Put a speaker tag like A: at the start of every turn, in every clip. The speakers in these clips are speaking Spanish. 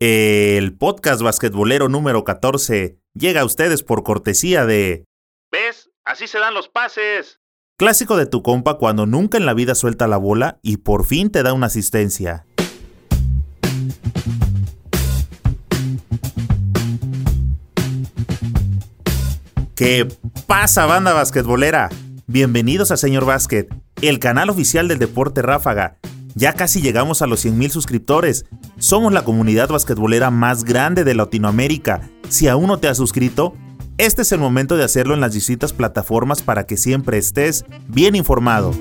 A: El podcast basquetbolero número 14 llega a ustedes por cortesía de...
B: ¿Ves? Así se dan los pases.
A: Clásico de tu compa cuando nunca en la vida suelta la bola y por fin te da una asistencia. ¿Qué pasa banda basquetbolera? Bienvenidos a Señor Básquet, el canal oficial del deporte ráfaga ya casi llegamos a los 100.000 suscriptores. Somos la comunidad basquetbolera más grande de Latinoamérica. Si aún no te has suscrito, este es el momento de hacerlo en las distintas plataformas para que siempre estés bien informado.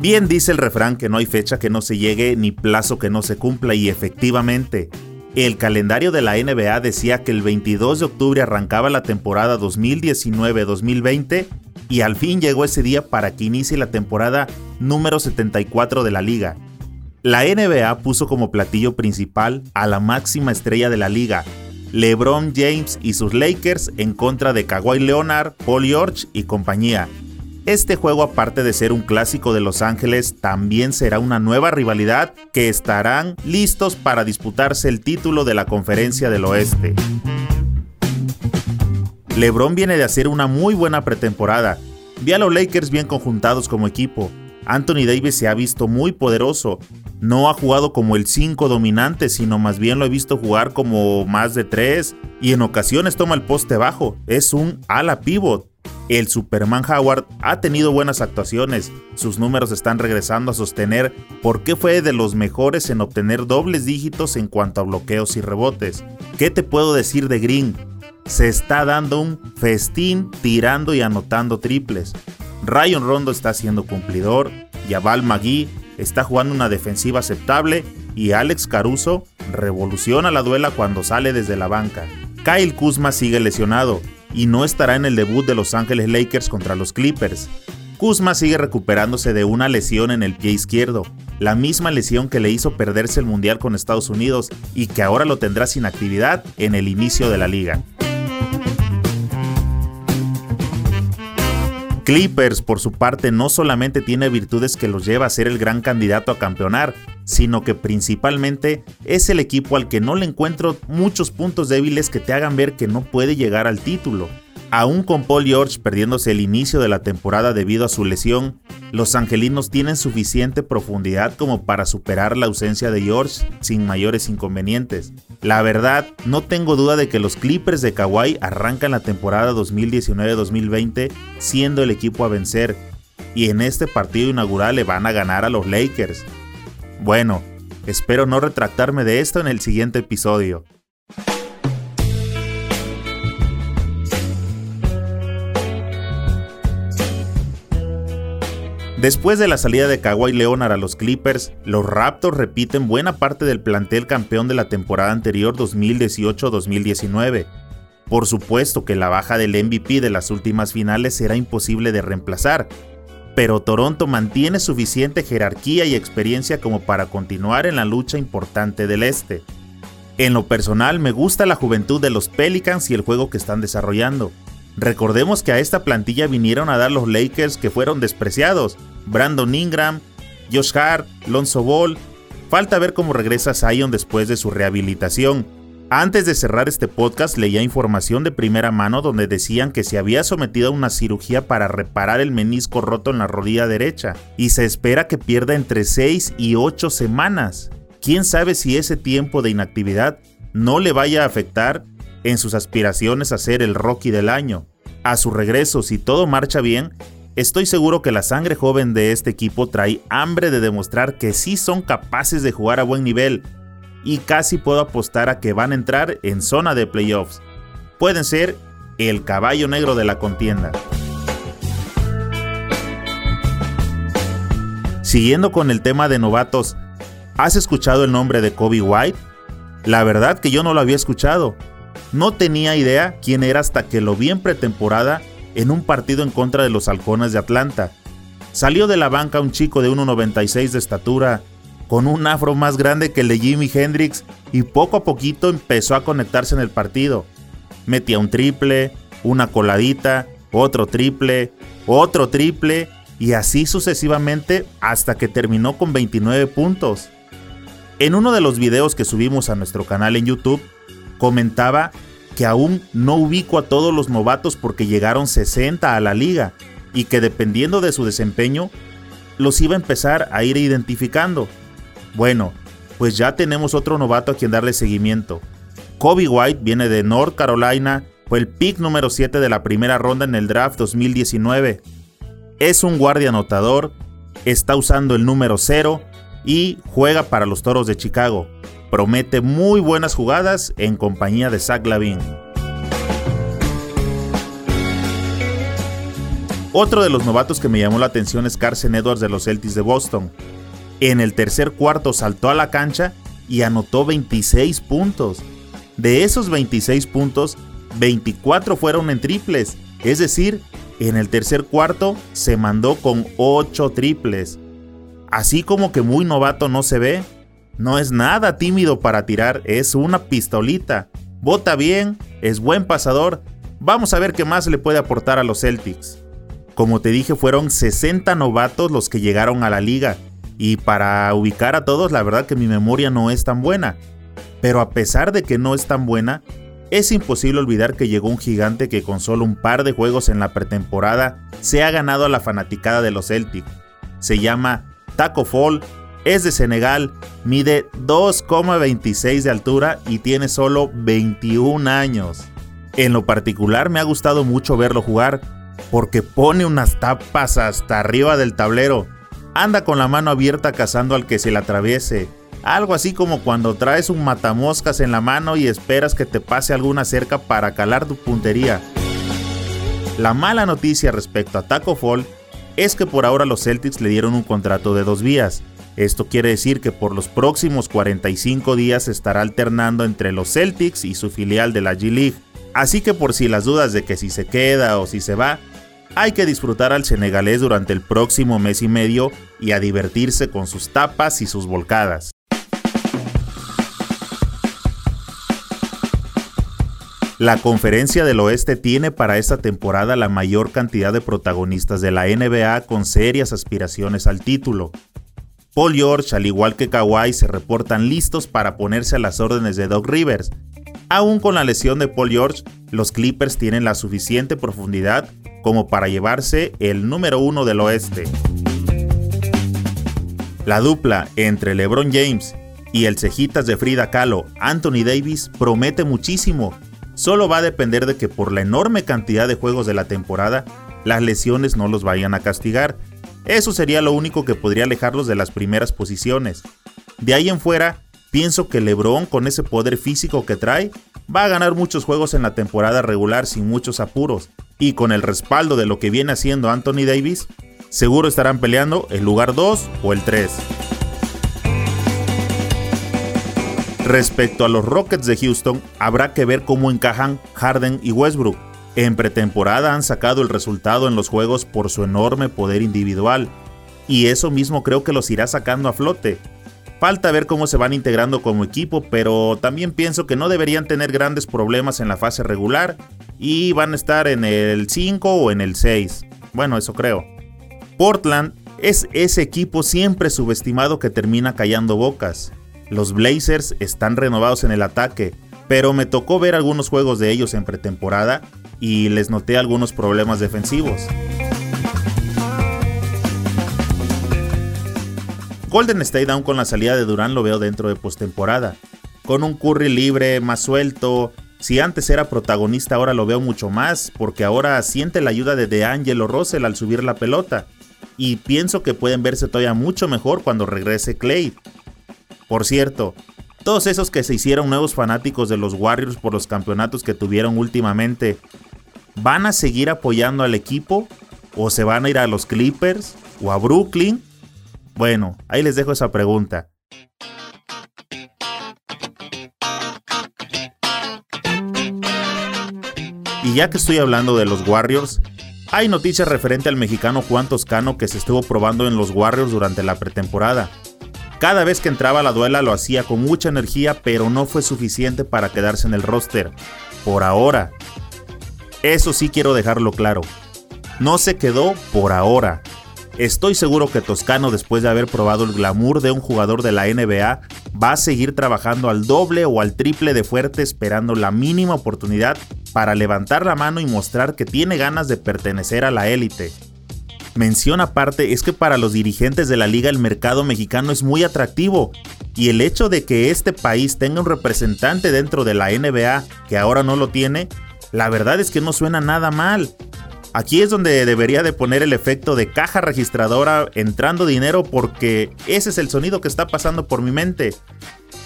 A: Bien dice el refrán que no hay fecha que no se llegue ni plazo que no se cumpla y efectivamente, el calendario de la NBA decía que el 22 de octubre arrancaba la temporada 2019-2020 y al fin llegó ese día para que inicie la temporada número 74 de la liga. La NBA puso como platillo principal a la máxima estrella de la liga, LeBron James y sus Lakers en contra de Kawhi Leonard, Paul George y compañía. Este juego, aparte de ser un clásico de Los Ángeles, también será una nueva rivalidad que estarán listos para disputarse el título de la Conferencia del Oeste. LeBron viene de hacer una muy buena pretemporada. Vi a los Lakers bien conjuntados como equipo. Anthony Davis se ha visto muy poderoso. No ha jugado como el 5 dominante, sino más bien lo he visto jugar como más de 3 y en ocasiones toma el poste bajo. Es un ala pivot. El Superman Howard ha tenido buenas actuaciones, sus números están regresando a sostener por qué fue de los mejores en obtener dobles dígitos en cuanto a bloqueos y rebotes. ¿Qué te puedo decir de Green? Se está dando un festín tirando y anotando triples. Ryan Rondo está siendo cumplidor, Yaval Magui está jugando una defensiva aceptable y Alex Caruso revoluciona la duela cuando sale desde la banca. Kyle Kuzma sigue lesionado y no estará en el debut de Los Ángeles Lakers contra los Clippers. Kuzma sigue recuperándose de una lesión en el pie izquierdo, la misma lesión que le hizo perderse el Mundial con Estados Unidos y que ahora lo tendrá sin actividad en el inicio de la liga. Clippers, por su parte, no solamente tiene virtudes que los lleva a ser el gran candidato a campeonar, sino que principalmente es el equipo al que no le encuentro muchos puntos débiles que te hagan ver que no puede llegar al título. Aún con Paul George perdiéndose el inicio de la temporada debido a su lesión, los angelinos tienen suficiente profundidad como para superar la ausencia de George sin mayores inconvenientes. La verdad, no tengo duda de que los Clippers de Kawhi arrancan la temporada 2019-2020 siendo el equipo a vencer, y en este partido inaugural le van a ganar a los Lakers. Bueno, espero no retractarme de esto en el siguiente episodio. Después de la salida de Kawhi Leonard a los Clippers, los Raptors repiten buena parte del plantel campeón de la temporada anterior 2018-2019. Por supuesto que la baja del MVP de las últimas finales será imposible de reemplazar, pero Toronto mantiene suficiente jerarquía y experiencia como para continuar en la lucha importante del este. En lo personal me gusta la juventud de los Pelicans y el juego que están desarrollando. Recordemos que a esta plantilla vinieron a dar los Lakers que fueron despreciados, Brandon Ingram, Josh Hart, Lonzo Ball. Falta ver cómo regresa Zion después de su rehabilitación. Antes de cerrar este podcast leía información de primera mano donde decían que se había sometido a una cirugía para reparar el menisco roto en la rodilla derecha y se espera que pierda entre 6 y 8 semanas. ¿Quién sabe si ese tiempo de inactividad no le vaya a afectar en sus aspiraciones a ser el Rocky del año? A su regreso, si todo marcha bien, Estoy seguro que la sangre joven de este equipo trae hambre de demostrar que sí son capaces de jugar a buen nivel y casi puedo apostar a que van a entrar en zona de playoffs. Pueden ser el caballo negro de la contienda. Siguiendo con el tema de novatos, ¿has escuchado el nombre de Kobe White? La verdad que yo no lo había escuchado. No tenía idea quién era hasta que lo vi en pretemporada en un partido en contra de los halcones de Atlanta. Salió de la banca un chico de 1,96 de estatura, con un afro más grande que el de Jimi Hendrix, y poco a poquito empezó a conectarse en el partido. Metía un triple, una coladita, otro triple, otro triple, y así sucesivamente hasta que terminó con 29 puntos. En uno de los videos que subimos a nuestro canal en YouTube, comentaba que aún no ubico a todos los novatos porque llegaron 60 a la liga y que dependiendo de su desempeño, los iba a empezar a ir identificando. Bueno, pues ya tenemos otro novato a quien darle seguimiento. Kobe White viene de North Carolina, fue el pick número 7 de la primera ronda en el draft 2019. Es un guardia anotador, está usando el número 0 y juega para los Toros de Chicago. Promete muy buenas jugadas en compañía de Zach Lavin. Otro de los novatos que me llamó la atención es Carson Edwards de los Celtics de Boston. En el tercer cuarto saltó a la cancha y anotó 26 puntos. De esos 26 puntos, 24 fueron en triples, es decir, en el tercer cuarto se mandó con 8 triples. Así como que muy novato no se ve, no es nada tímido para tirar, es una pistolita. Bota bien, es buen pasador. Vamos a ver qué más le puede aportar a los Celtics. Como te dije, fueron 60 novatos los que llegaron a la liga. Y para ubicar a todos, la verdad que mi memoria no es tan buena. Pero a pesar de que no es tan buena, es imposible olvidar que llegó un gigante que con solo un par de juegos en la pretemporada se ha ganado a la fanaticada de los Celtics. Se llama Taco Fall, es de Senegal, mide 2,26 de altura y tiene solo 21 años. En lo particular me ha gustado mucho verlo jugar porque pone unas tapas hasta arriba del tablero. Anda con la mano abierta cazando al que se le atraviese. Algo así como cuando traes un matamoscas en la mano y esperas que te pase alguna cerca para calar tu puntería. La mala noticia respecto a Taco Fall es que por ahora los Celtics le dieron un contrato de dos vías. Esto quiere decir que por los próximos 45 días estará alternando entre los Celtics y su filial de la G-League. Así que por si las dudas de que si se queda o si se va, hay que disfrutar al senegalés durante el próximo mes y medio y a divertirse con sus tapas y sus volcadas. La conferencia del oeste tiene para esta temporada la mayor cantidad de protagonistas de la NBA con serias aspiraciones al título. Paul George, al igual que Kawhi, se reportan listos para ponerse a las órdenes de Doc Rivers. Aún con la lesión de Paul George, los Clippers tienen la suficiente profundidad como para llevarse el número uno del oeste. La dupla entre LeBron James y el cejitas de Frida Kahlo, Anthony Davis, promete muchísimo Solo va a depender de que por la enorme cantidad de juegos de la temporada, las lesiones no los vayan a castigar. Eso sería lo único que podría alejarlos de las primeras posiciones. De ahí en fuera, pienso que LeBron con ese poder físico que trae, va a ganar muchos juegos en la temporada regular sin muchos apuros. Y con el respaldo de lo que viene haciendo Anthony Davis, seguro estarán peleando el lugar 2 o el 3. Respecto a los Rockets de Houston, habrá que ver cómo encajan Harden y Westbrook. En pretemporada han sacado el resultado en los juegos por su enorme poder individual, y eso mismo creo que los irá sacando a flote. Falta ver cómo se van integrando como equipo, pero también pienso que no deberían tener grandes problemas en la fase regular y van a estar en el 5 o en el 6. Bueno, eso creo. Portland es ese equipo siempre subestimado que termina callando bocas. Los Blazers están renovados en el ataque, pero me tocó ver algunos juegos de ellos en pretemporada y les noté algunos problemas defensivos. Golden State aún con la salida de Durán lo veo dentro de postemporada. Con un Curry libre, más suelto. Si antes era protagonista, ahora lo veo mucho más, porque ahora siente la ayuda de DeAngelo Russell al subir la pelota. Y pienso que pueden verse todavía mucho mejor cuando regrese Clay. Por cierto, todos esos que se hicieron nuevos fanáticos de los Warriors por los campeonatos que tuvieron últimamente, ¿van a seguir apoyando al equipo? ¿O se van a ir a los Clippers? ¿O a Brooklyn? Bueno, ahí les dejo esa pregunta. Y ya que estoy hablando de los Warriors, hay noticias referente al mexicano Juan Toscano que se estuvo probando en los Warriors durante la pretemporada. Cada vez que entraba a la duela lo hacía con mucha energía, pero no fue suficiente para quedarse en el roster. Por ahora. Eso sí quiero dejarlo claro. No se quedó por ahora. Estoy seguro que Toscano, después de haber probado el glamour de un jugador de la NBA, va a seguir trabajando al doble o al triple de fuerte esperando la mínima oportunidad para levantar la mano y mostrar que tiene ganas de pertenecer a la élite. Mención aparte es que para los dirigentes de la liga el mercado mexicano es muy atractivo y el hecho de que este país tenga un representante dentro de la NBA que ahora no lo tiene, la verdad es que no suena nada mal. Aquí es donde debería de poner el efecto de caja registradora entrando dinero porque ese es el sonido que está pasando por mi mente.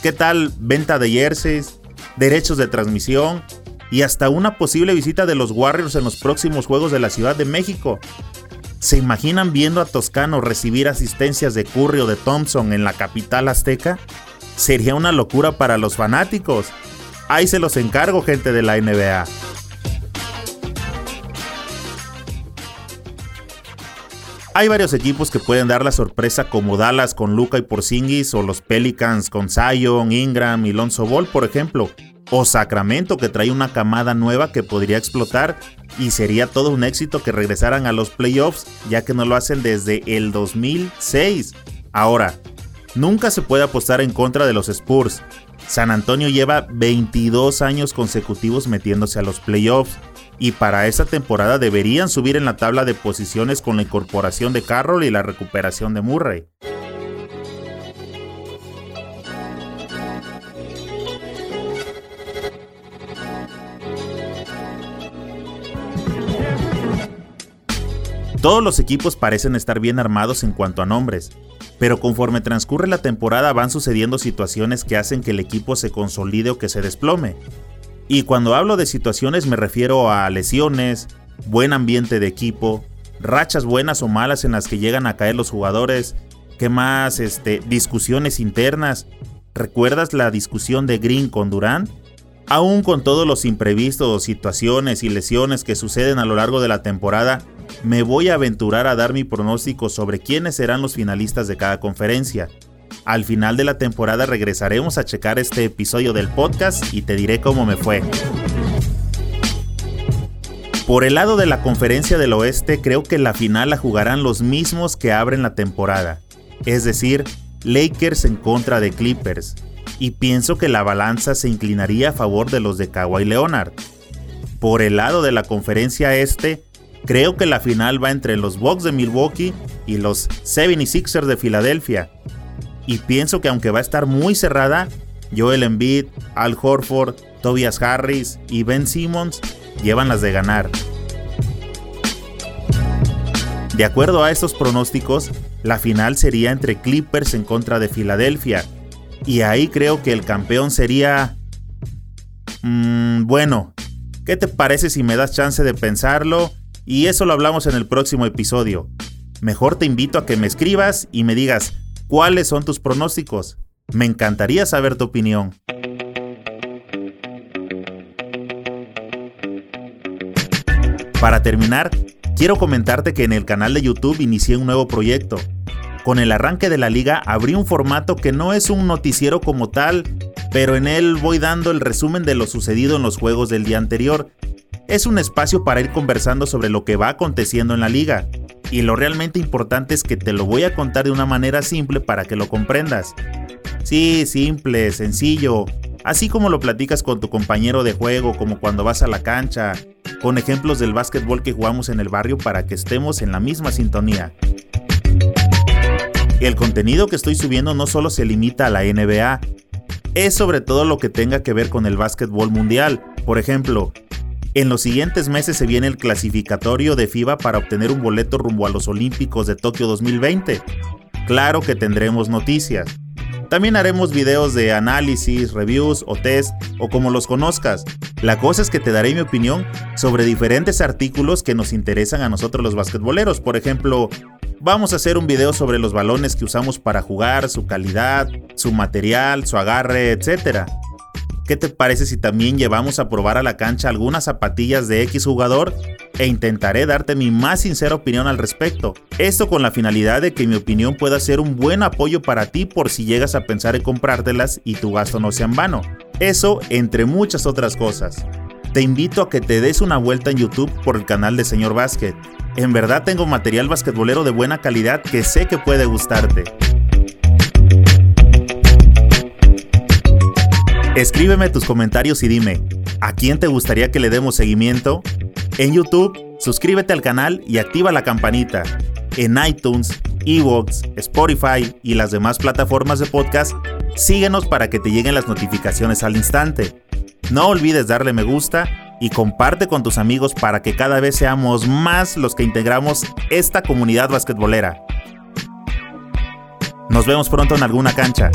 A: ¿Qué tal venta de jerseys, derechos de transmisión y hasta una posible visita de los Warriors en los próximos Juegos de la Ciudad de México? ¿Se imaginan viendo a Toscano recibir asistencias de Curry o de Thompson en la capital azteca? Sería una locura para los fanáticos. Ahí se los encargo, gente de la NBA. Hay varios equipos que pueden dar la sorpresa como Dallas con Luca y Porzingis o los Pelicans con Zion, Ingram y Lonzo Ball, por ejemplo o Sacramento que trae una camada nueva que podría explotar y sería todo un éxito que regresaran a los playoffs ya que no lo hacen desde el 2006. Ahora, nunca se puede apostar en contra de los Spurs. San Antonio lleva 22 años consecutivos metiéndose a los playoffs y para esta temporada deberían subir en la tabla de posiciones con la incorporación de Carroll y la recuperación de Murray. Todos los equipos parecen estar bien armados en cuanto a nombres, pero conforme transcurre la temporada van sucediendo situaciones que hacen que el equipo se consolide o que se desplome. Y cuando hablo de situaciones me refiero a lesiones, buen ambiente de equipo, rachas buenas o malas en las que llegan a caer los jugadores, ¿qué más? Este, discusiones internas. ¿Recuerdas la discusión de Green con Durán? Aún con todos los imprevistos, situaciones y lesiones que suceden a lo largo de la temporada, me voy a aventurar a dar mi pronóstico sobre quiénes serán los finalistas de cada conferencia. Al final de la temporada regresaremos a checar este episodio del podcast y te diré cómo me fue. Por el lado de la conferencia del oeste, creo que la final la jugarán los mismos que abren la temporada, es decir, Lakers en contra de Clippers, y pienso que la balanza se inclinaría a favor de los de Kawhi Leonard. Por el lado de la conferencia este, Creo que la final va entre los Bucks de Milwaukee y los 76ers de Filadelfia. Y pienso que aunque va a estar muy cerrada, Joel Embiid, Al Horford, Tobias Harris y Ben Simmons llevan las de ganar. De acuerdo a estos pronósticos, la final sería entre Clippers en contra de Filadelfia. Y ahí creo que el campeón sería... Mmm, bueno, ¿qué te parece si me das chance de pensarlo y eso lo hablamos en el próximo episodio. Mejor te invito a que me escribas y me digas cuáles son tus pronósticos. Me encantaría saber tu opinión. Para terminar, quiero comentarte que en el canal de YouTube inicié un nuevo proyecto. Con el arranque de la liga abrí un formato que no es un noticiero como tal, pero en él voy dando el resumen de lo sucedido en los juegos del día anterior es un espacio para ir conversando sobre lo que va aconteciendo en la liga. Y lo realmente importante es que te lo voy a contar de una manera simple para que lo comprendas. Sí, simple, sencillo, así como lo platicas con tu compañero de juego, como cuando vas a la cancha, con ejemplos del básquetbol que jugamos en el barrio para que estemos en la misma sintonía. El contenido que estoy subiendo no solo se limita a la NBA, es sobre todo lo que tenga que ver con el básquetbol mundial. Por ejemplo, en los siguientes meses se viene el clasificatorio de FIBA para obtener un boleto rumbo a los Olímpicos de Tokio 2020. Claro que tendremos noticias. También haremos videos de análisis, reviews o test o como los conozcas. La cosa es que te daré mi opinión sobre diferentes artículos que nos interesan a nosotros los basquetboleros. Por ejemplo, vamos a hacer un video sobre los balones que usamos para jugar, su calidad, su material, su agarre, etc. ¿Qué te parece si también llevamos a probar a la cancha algunas zapatillas de X jugador? E intentaré darte mi más sincera opinión al respecto. Esto con la finalidad de que mi opinión pueda ser un buen apoyo para ti por si llegas a pensar en comprártelas y tu gasto no sea en vano. Eso entre muchas otras cosas. Te invito a que te des una vuelta en YouTube por el canal de Señor Básquet. En verdad tengo material basquetbolero de buena calidad que sé que puede gustarte. Escríbeme tus comentarios y dime, ¿a quién te gustaría que le demos seguimiento? En YouTube, suscríbete al canal y activa la campanita. En iTunes, Evox, Spotify y las demás plataformas de podcast, síguenos para que te lleguen las notificaciones al instante. No olvides darle me gusta y comparte con tus amigos para que cada vez seamos más los que integramos esta comunidad basquetbolera. Nos vemos pronto en alguna cancha.